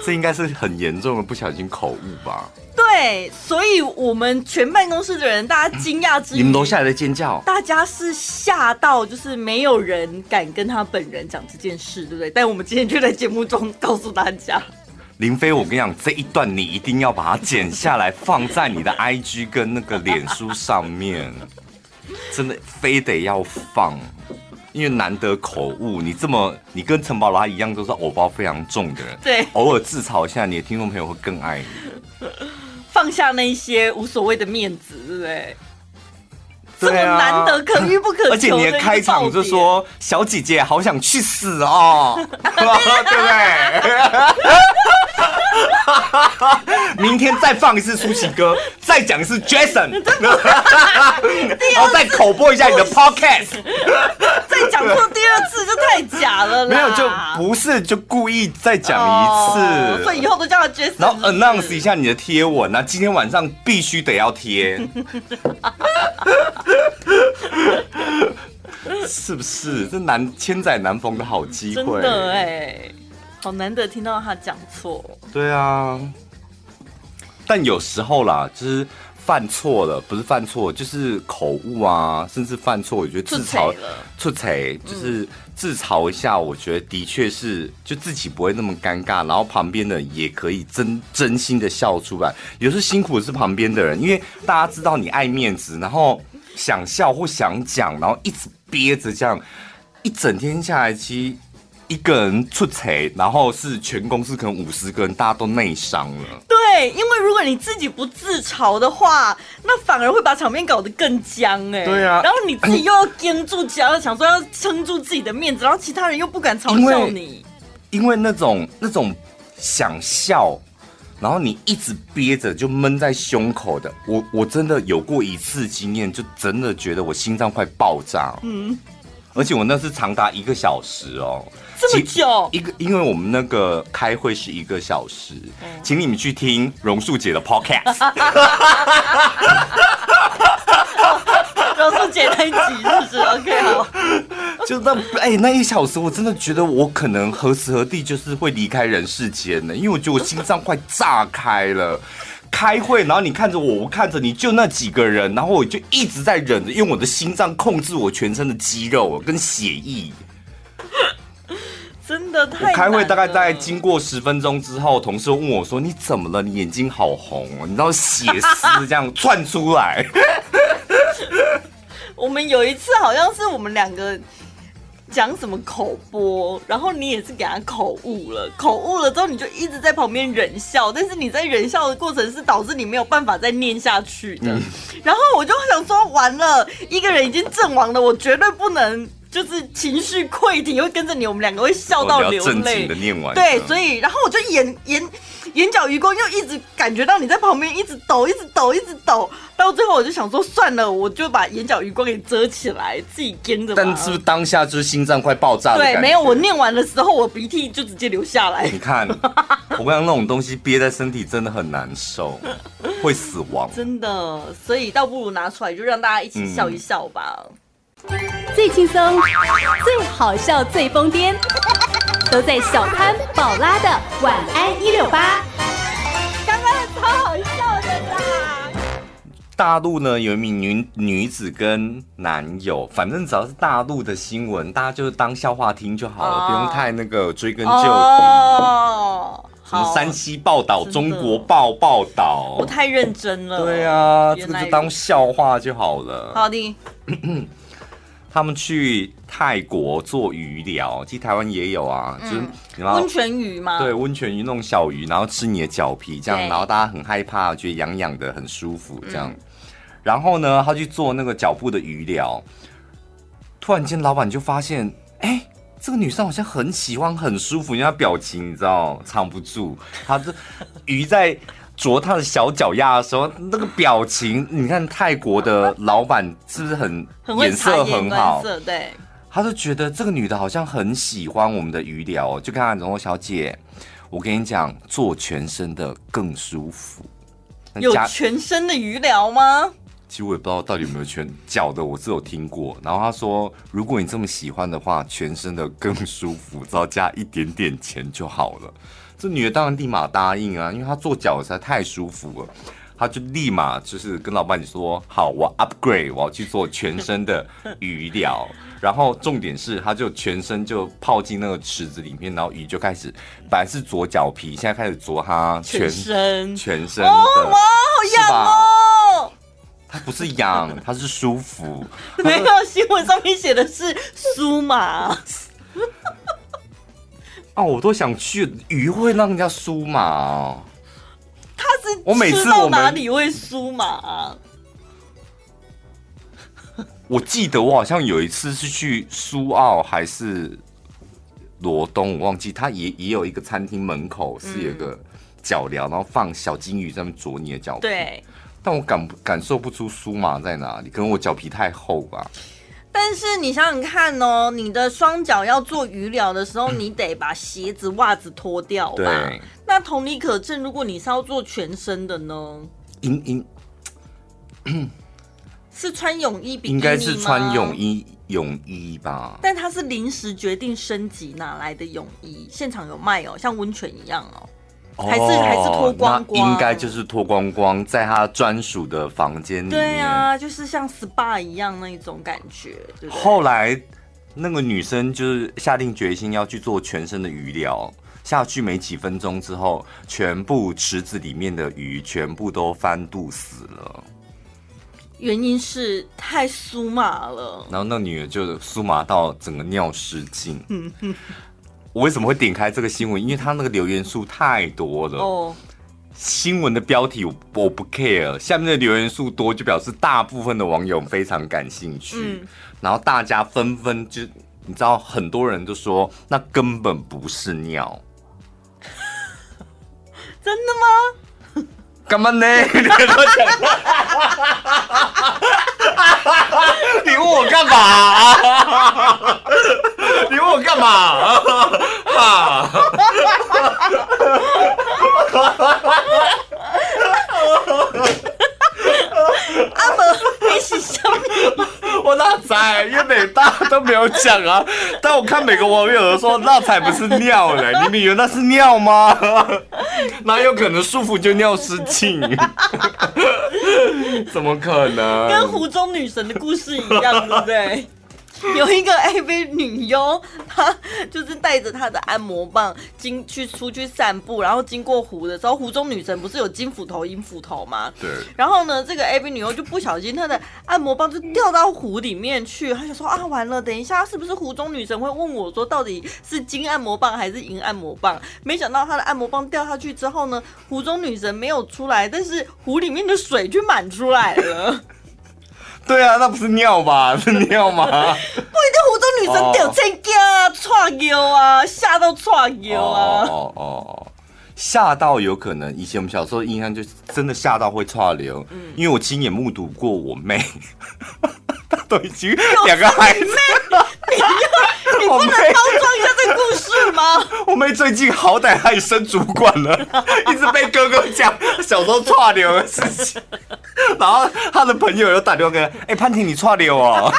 这应该是很严重的不小心口误吧？对，所以我们全办公室的人，大家惊讶之余，你们楼下来的尖叫，大家是吓到，就是没有人敢跟他本人讲这件事，对不对？但我们今天就在节目中告诉大家，林飞，我跟你讲，这一段你一定要把它剪下来，放在你的 IG 跟那个脸书上面，真的非得要放。因为难得口误，你这么你跟陈宝拉一样，都是偶包非常重的人，对，偶尔自嘲一下，你的听众朋友会更爱你，放下那些无所谓的面子，对不对？对啊，这么难得可遇不可求，而且你的开场就说：“小姐姐，好想去死哦，(laughs) (laughs) 对不对？” (laughs) 明天再放一次舒淇歌，再讲一次 Jason，然后再口播一下你的 Podcast，再讲错第二次就太假了啦。没有，就不是就故意再讲一次，oh, 所以以后都叫他 Jason，然后 announce 一下你的贴文，那今天晚上必须得要贴，(laughs) 是不是？这难千载难逢的好机会，真的哎。好难得听到他讲错，对啊，但有时候啦，就是犯错了，不是犯错，就是口误啊，甚至犯错，我觉得自嘲出彩，就是自嘲一下，我觉得的确是，就自己不会那么尴尬，然后旁边的也可以真真心的笑出来。有时候辛苦的是旁边的人，因为大家知道你爱面子，然后想笑或想讲，然后一直憋着，这样一整天下来，其实。一个人出彩，然后是全公司可能五十个人，大家都内伤了。对，因为如果你自己不自嘲的话，那反而会把场面搞得更僵哎。对啊，然后你自己又要撑住脚，想说要撑住自己的面子，然后其他人又不敢嘲笑你。因为，因为那种那种想笑，然后你一直憋着，就闷在胸口的。我我真的有过一次经验，就真的觉得我心脏快爆炸。嗯，而且我那是长达一个小时哦，这么久。一个，因为我们那个开会是一个小时，嗯、请你们去听榕树姐的 podcast。(laughs) 榕树姐那一集是不是？OK，好。(laughs) 就那哎、欸，那一小时我真的觉得我可能何时何地就是会离开人世间呢？因为我觉得我心脏快炸开了。(laughs) 开会，然后你看着我，我看着你，就那几个人，然后我就一直在忍着，用我的心脏控制我全身的肌肉跟血液。真的太……我开会大概在经过十分钟之后，同事问我说：“你怎么了？你眼睛好红哦，你知道血丝这样窜出来。(laughs) ”我们有一次好像是我们两个。讲什么口播，然后你也是给他口误了，口误了之后你就一直在旁边忍笑，但是你在忍笑的过程是导致你没有办法再念下去的。嗯、然后我就想说，完了，一个人已经阵亡了，我绝对不能就是情绪溃堤，会跟着你，我们两个会笑到流泪。正经的念完，对，所以然后我就眼眼。眼角余光又一直感觉到你在旁边，一直抖，一直抖，一直抖，到最后我就想说算了，我就把眼角余光给遮起来，自己跟着。但是不是当下就是心脏快爆炸的？对，没有，我念完的时候，我鼻涕就直接流下来。(laughs) 你看，我刚刚那种东西憋在身体真的很难受，(laughs) 会死亡。真的，所以倒不如拿出来，就让大家一起笑一笑吧。嗯、最轻松、最好笑、最疯癫。都在小潘宝拉的晚安一六八，刚刚超好笑的啦！大陆呢有一名女女子跟男友，反正只要是大陆的新闻，大家就是当笑话听就好了，哦、不用太那个追根究底。哦，什么山西报道、中国报报道，我太认真了。对啊，这个就当笑话就好了。好的。(laughs) 他们去泰国做鱼疗，其实台湾也有啊，嗯、就是温泉鱼吗？对，温泉鱼那种小鱼，然后吃你的脚皮，这样，然后大家很害怕，觉得痒痒的，很舒服，这样。嗯、然后呢，他去做那个脚部的鱼疗，突然间老板就发现，哎、欸，这个女生好像很喜欢，很舒服，因为她表情你知道藏不住，她这鱼在。啄他的小脚丫的时候，那个表情，你看泰国的老板是不是很颜色很好？对，他就觉得这个女的好像很喜欢我们的鱼疗，就跟他说：“小姐，我跟你讲，做全身的更舒服。”有全身的鱼疗吗？其实我也不知道到底有没有全脚的，我是有听过。然后他说：“如果你这么喜欢的话，全身的更舒服，只要加一点点钱就好了。”这女的当然立马答应啊，因为她做脚实在太舒服了，她就立马就是跟老板说：“好，我 upgrade，我要去做全身的鱼疗。”然后重点是，她就全身就泡进那个池子里面，然后鱼就开始本来是啄脚皮，现在开始啄她全，全身全身的。哦，哇，好痒哦！它不是痒，(laughs) 它是舒服。(laughs) 没有，新闻上面写的是舒麻。(laughs) 哦，我都想去，鱼会让人家酥麻哦。他是我每次到哪里会酥麻啊？我记得我好像有一次是去苏澳还是罗东，我忘记。他也也有一个餐厅门口是有个脚疗，嗯、然后放小金鱼在那啄你的脚皮。对，但我感感受不出酥麻在哪里，可能我脚皮太厚吧。但是你想想看哦，你的双脚要做鱼疗的时候，你得把鞋子、袜子脱掉吧？对。那同理可证，如果你是要做全身的呢？应应 (clears throat) 是穿泳衣比应该是穿泳衣泳衣吧？但他是临时决定升级哪来的泳衣？现场有卖哦，像温泉一样哦。还是还是脱光光，应该就是脱光光，在他专属的房间里面。对啊，就是像 SPA 一样那种感觉。对对，后来那个女生就是下定决心要去做全身的鱼疗，下去没几分钟之后，全部池子里面的鱼全部都翻肚死了。原因是太酥麻了。然后那女的就酥麻到整个尿失禁。(laughs) 我为什么会点开这个新闻？因为它那个留言数太多了。哦，新闻的标题我我不 care，下面的留言数多就表示大部分的网友非常感兴趣。嗯，然后大家纷纷就你知道，很多人都说那根本不是尿。(laughs) 真的吗？干嘛呢？你，问我干嘛？你问我干嘛？(laughs) 哈！(laughs) 阿伯，你是什么？我那仔？因为每大都没有讲啊。(laughs) 但我看每个网友都说那才不是尿嘞，(laughs) 你们以为那是尿吗？(laughs) 哪有可能束缚就尿失禁？怎么可能？跟湖中女神的故事一样，对不对？(laughs) 有一个 AV 女优，她就是带着她的按摩棒经去出去散步，然后经过湖的时候，湖中女神不是有金斧头、银斧头吗？对。然后呢，这个 AV 女优就不小心，她的按摩棒就掉到湖里面去。她想说啊，完了，等一下是不是湖中女神会问我说，到底是金按摩棒还是银按摩棒？没想到她的按摩棒掉下去之后呢，湖中女神没有出来，但是湖里面的水却满出来了。(laughs) 对啊，那不是尿吧？(laughs) 是尿吗？不一定，湖州女神掉成家，踹尿啊，吓到串尿啊！哦哦哦，吓到有可能。以前我们小时候印象就真的吓到会串流，嗯，因为我亲眼目睹过我妹，(laughs) 她都已经两个孩子了。你不能包装一下这个故事吗？(laughs) 我妹最近好歹她也升主管了，一直被哥哥讲小时候串流的事情。(laughs) 然后他的朋友又打电话给他，哎、欸，潘婷，你串流哦！(laughs)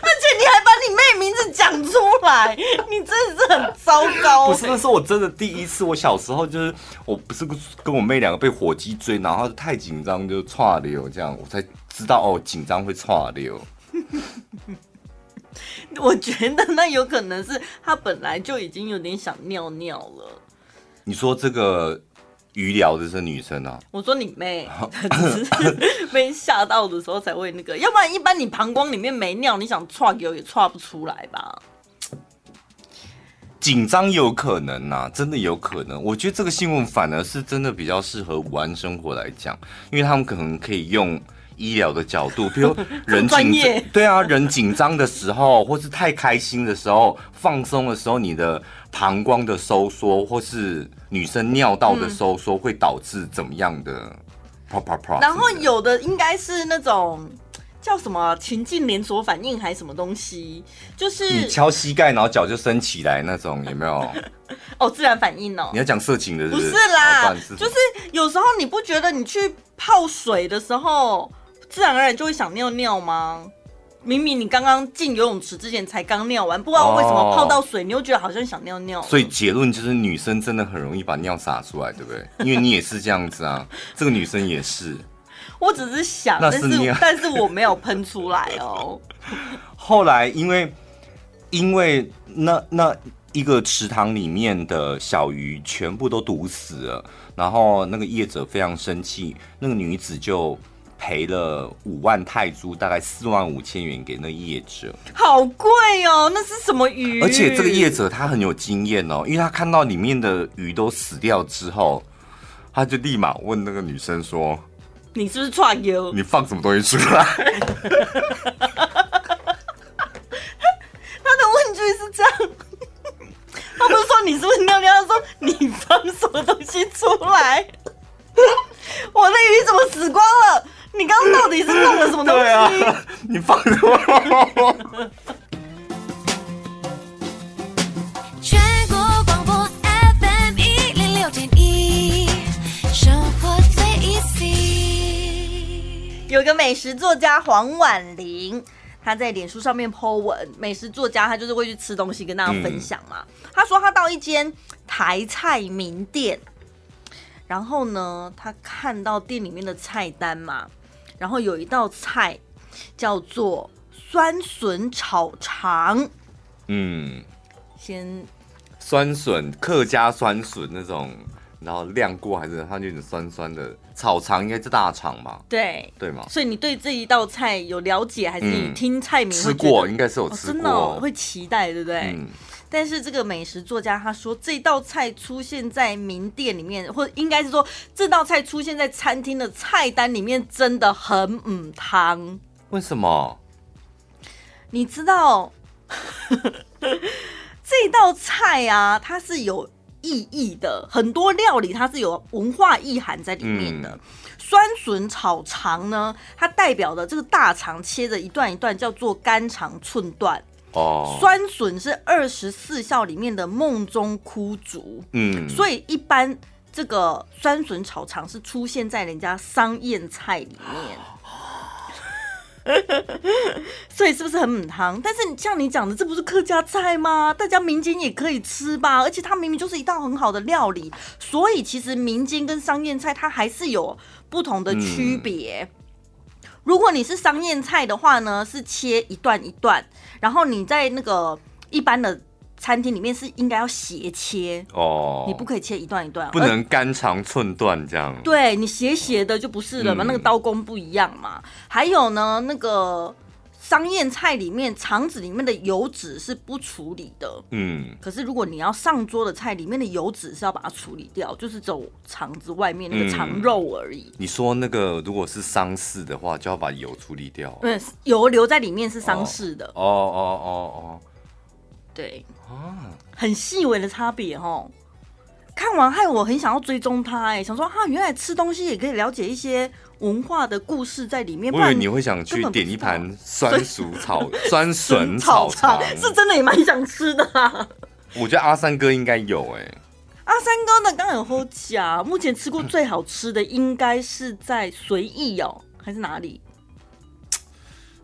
而且你还把你妹名字讲出来，你真的是很糟糕。不是，那是我真的第一次。我小时候就是，我不是跟我妹两个被火鸡追，然后太紧张就串流，这样我才知道哦，紧张会串流。(laughs) 我觉得那有可能是他本来就已经有点想尿尿了。你说这个？鱼聊的是女生啊，我说你妹，(laughs) 只是被吓到的时候才会那个，要不然一般你膀胱里面没尿，你想踹给我也踹不出来吧？紧张有可能啊，真的有可能。我觉得这个新闻反而是真的比较适合午安生活来讲，因为他们可能可以用医疗的角度，比如 (laughs) 人紧对啊，人紧张的时候，或是太开心的时候、放松的时候，你的膀胱的收缩或是。女生尿道的收缩会导致怎么样的？啪啪啪。然后有的应该是那种叫什么情境连锁反应还是什么东西，就是你敲膝盖，然后脚就升起来那种，有没有？(laughs) 哦，自然反应哦。你要讲色情的是不是？不是啦，就是有时候你不觉得你去泡水的时候，自然而然就会想尿尿吗？明明你刚刚进游泳池之前才刚尿完，不知道为什么泡到水，你又觉得好像想尿尿。所以结论就是女生真的很容易把尿撒出来，对不对？(laughs) 因为你也是这样子啊，这个女生也是。我只是想，但是但是我没有喷出来哦。(laughs) 后来因为因为那那一个池塘里面的小鱼全部都毒死了，然后那个业者非常生气，那个女子就。赔了五万泰铢，大概四万五千元给那业者，好贵哦！那是什么鱼？而且这个业者他很有经验哦，因为他看到里面的鱼都死掉之后，他就立马问那个女生说：“你是不是串油？你放什么东西出来？” (laughs) 他的问句是这样，他不是说你是不是尿尿，他说你放什么东西出来？(laughs) 我的鱼怎么死光了？你刚刚到底是弄了什么东西？(laughs) 对啊，你放什么？(laughs) 全国广播 FM 一零六点一，生活最 easy。有个美食作家黄婉玲，她在脸书上面 po 文。美食作家他就是会去吃东西，跟大家分享嘛。她、嗯、说他到一间台菜名店，然后呢，他看到店里面的菜单嘛。然后有一道菜叫做酸笋炒肠，嗯，先酸笋客家酸笋那种，然后晾过还是它有点酸酸的炒肠，应该是大肠吧？对，对吗？所以你对这一道菜有了解，还是你听菜名、嗯、吃过？应该是有吃过，哦、真的、哦、会期待，对不对？嗯但是这个美食作家他说，这道菜出现在名店里面，或应该是说这道菜出现在餐厅的菜单里面，真的很嗯汤。为什么？你知道这道菜啊，它是有意义的，很多料理它是有文化意涵在里面的。嗯、酸笋炒肠呢，它代表的这个大肠切着一段一段，叫做肝肠寸断。哦，酸笋是二十四孝里面的梦中枯竹。嗯，所以一般这个酸笋炒肠是出现在人家商宴菜里面。(laughs) 所以是不是很母汤？但是像你讲的，这不是客家菜吗？大家民间也可以吃吧？而且它明明就是一道很好的料理，所以其实民间跟商宴菜它还是有不同的区别。嗯、如果你是商业菜的话呢，是切一段一段，然后你在那个一般的。餐厅里面是应该要斜切哦，你不可以切一段一段，不能肝肠寸断这样。对，你斜斜的就不是了嘛，嗯、那个刀工不一样嘛。还有呢，那个商宴菜里面肠子里面的油脂是不处理的，嗯。可是如果你要上桌的菜里面的油脂是要把它处理掉，就是走肠子外面那个肠肉而已。你说那个如果是丧事的话，就要把油处理掉。对，油留在里面是丧事的。哦哦哦哦，对。啊，很细微的差别哦。看完害我很想要追踪他，哎，想说哈，原来吃东西也可以了解一些文化的故事在里面。不然你会想去点一盘酸薯炒 (laughs) 酸笋炒肠，是真的也蛮想吃的啊。(laughs) 我觉得阿三哥应该有哎，阿三哥呢刚有喝假，目前吃过最好吃的应该是在随意哦，还是哪里？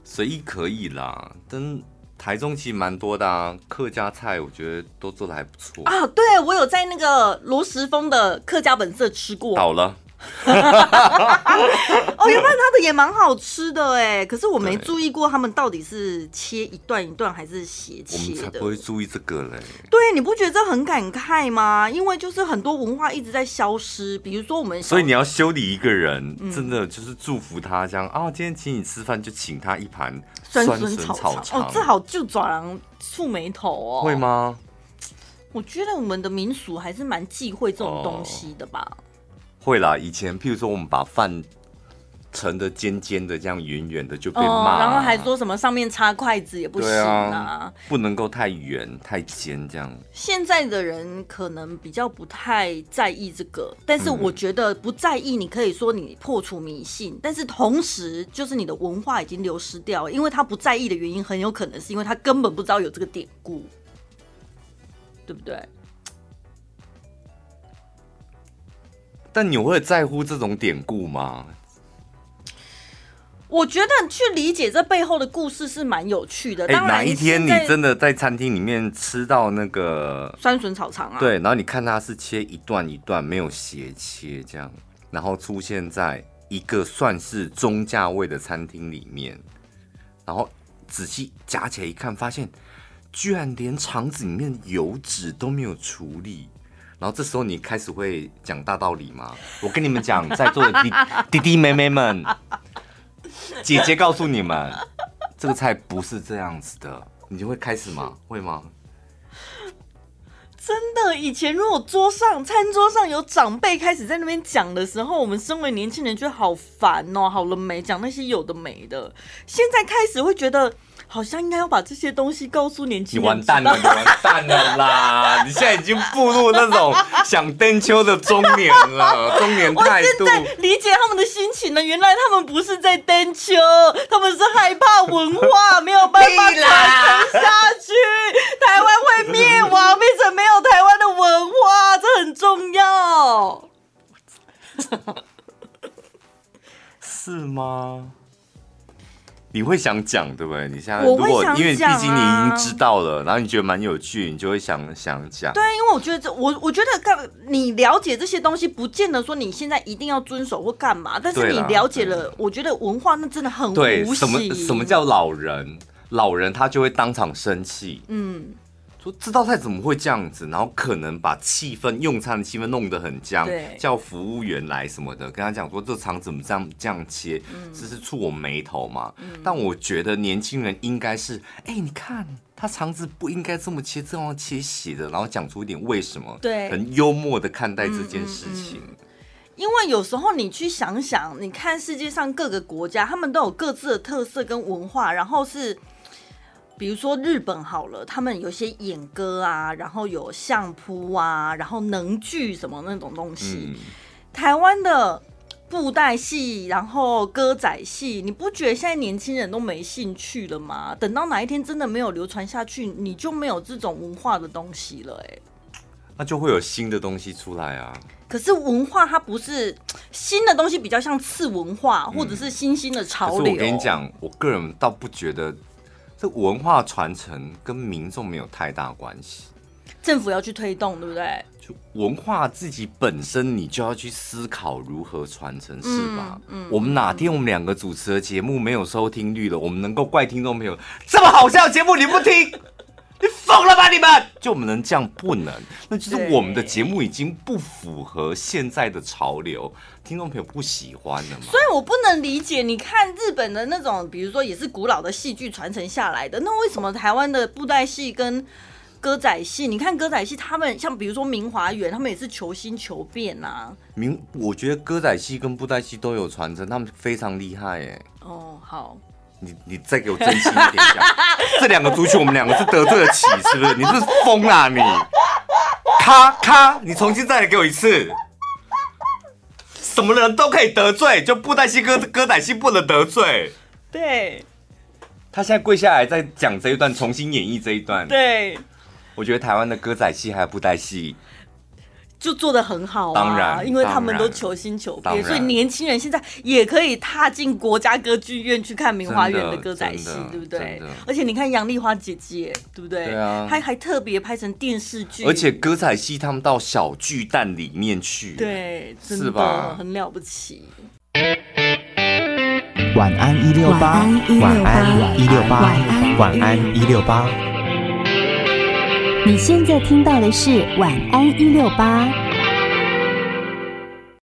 随意可以啦，但。台中其实蛮多的啊，客家菜我觉得都做的还不错啊。对，我有在那个罗时峰的客家本色吃过。倒了。(laughs) 哦，原来他的也蛮好吃的哎，可是我没注意过他们到底是切一段一段还是斜切的。我们才不会注意这个嘞。对，你不觉得这很感慨吗？因为就是很多文化一直在消失，比如说我们，所以你要修理一个人，嗯、真的就是祝福他这样啊。今天请你吃饭，就请他一盘酸笋炒肠。哦，这好就转人蹙眉头哦。会吗？我觉得我们的民俗还是蛮忌讳这种东西的吧。哦会啦，以前譬如说我们把饭盛的尖尖的，这样圆圆的就被骂，然后还说什么上面插筷子也不行啊，啊不能够太圆太尖这样。现在的人可能比较不太在意这个，但是我觉得不在意，你可以说你破除迷信，嗯、但是同时就是你的文化已经流失掉了，因为他不在意的原因，很有可能是因为他根本不知道有这个典故，对不对？但你会在乎这种典故吗？我觉得去理解这背后的故事是蛮有趣的。哎、欸，哪一天你真的在餐厅里面吃到那个酸笋炒肠啊？对，然后你看它是切一段一段，没有斜切这样，然后出现在一个算是中价位的餐厅里面，然后仔细夹起来一看，发现居然连肠子里面油脂都没有处理。然后这时候你开始会讲大道理吗？我跟你们讲，在座的弟 (laughs) 弟弟妹妹们，姐姐告诉你们，这个菜不是这样子的，你就会开始吗？会吗？真的，以前如果桌上餐桌上有长辈开始在那边讲的时候，我们身为年轻人觉得好烦哦，好了没？讲那些有的没的，现在开始会觉得。好像应该要把这些东西告诉年轻人。你完蛋了，你完蛋了啦！(laughs) 你现在已经步入那种想登秋的中年了，(laughs) 中年态度。我现在理解他们的心情了，原来他们不是在登秋，他们是害怕文化没有办法传承下去，台湾会灭亡，变成没有台湾的文化，这很重要。(laughs) 是吗？你会想讲对不对？你现在如果因为毕竟你已经知道了，然后你觉得蛮有趣，你就会想想讲。对，因为我觉得这我我觉得干你了解这些东西，不见得说你现在一定要遵守或干嘛。但是你了解了，我觉得文化那真的很无么什么叫老人？老人他就会当场生气。嗯。说这道菜怎么会这样子？然后可能把气氛用餐的气氛弄得很僵，对叫服务员来什么的，跟他讲说这肠怎么这样这样切，嗯、这是触我眉头嘛。嗯、但我觉得年轻人应该是，哎、欸，你看他肠子不应该这么切，这样切斜的，然后讲出一点为什么，对，很幽默的看待这件事情。因为有时候你去想想，你看世界上各个国家，他们都有各自的特色跟文化，然后是。比如说日本好了，他们有些演歌啊，然后有相扑啊，然后能剧什么那种东西。嗯、台湾的布袋戏，然后歌仔戏，你不觉得现在年轻人都没兴趣了吗？等到哪一天真的没有流传下去，你就没有这种文化的东西了、欸，哎，那就会有新的东西出来啊。可是文化它不是新的东西，比较像次文化，或者是新兴的潮流。嗯、我跟你讲，我个人倒不觉得。这文化传承跟民众没有太大关系，政府要去推动，对不对？就文化自己本身，你就要去思考如何传承，是吧？嗯，嗯，我们哪天我们两个主持的节目没有收听率了，我们能够怪听众朋友这么好笑的节目你不听？你疯了吧你们！就我们能这样不能？那就是我们的节目已经不符合现在的潮流，听众朋友不喜欢了嘛。所以我不能理解，你看日本的那种，比如说也是古老的戏剧传承下来的，那为什么台湾的布袋戏跟歌仔戏？你看歌仔戏，他们像比如说明华园，他们也是求新求变呐、啊。明，我觉得歌仔戏跟布袋戏都有传承，他们非常厉害哎。哦，好。你你再给我真心一点讲，这两个族群我们两个是得罪得起，是不是？你是疯啊你！咔咔，你重新再来给我一次。什么人都可以得罪，就布袋戏歌歌仔戏不能得罪。对。他现在跪下来再讲这一段，重新演绎这一段。对。我觉得台湾的歌仔戏还有布袋戏。就做的很好啊，当然，因为他们都求新求变，所以年轻人现在也可以踏进国家歌剧院去看明花园的歌仔戏，对不对？而且你看杨丽花姐姐，对不对？对啊，还还特别拍成电视剧。而且歌仔戏他们到小巨蛋里面去，对，是吧？很了不起。晚安一六八，晚安一六八，晚安一六八。你现在听到的是晚安一六八。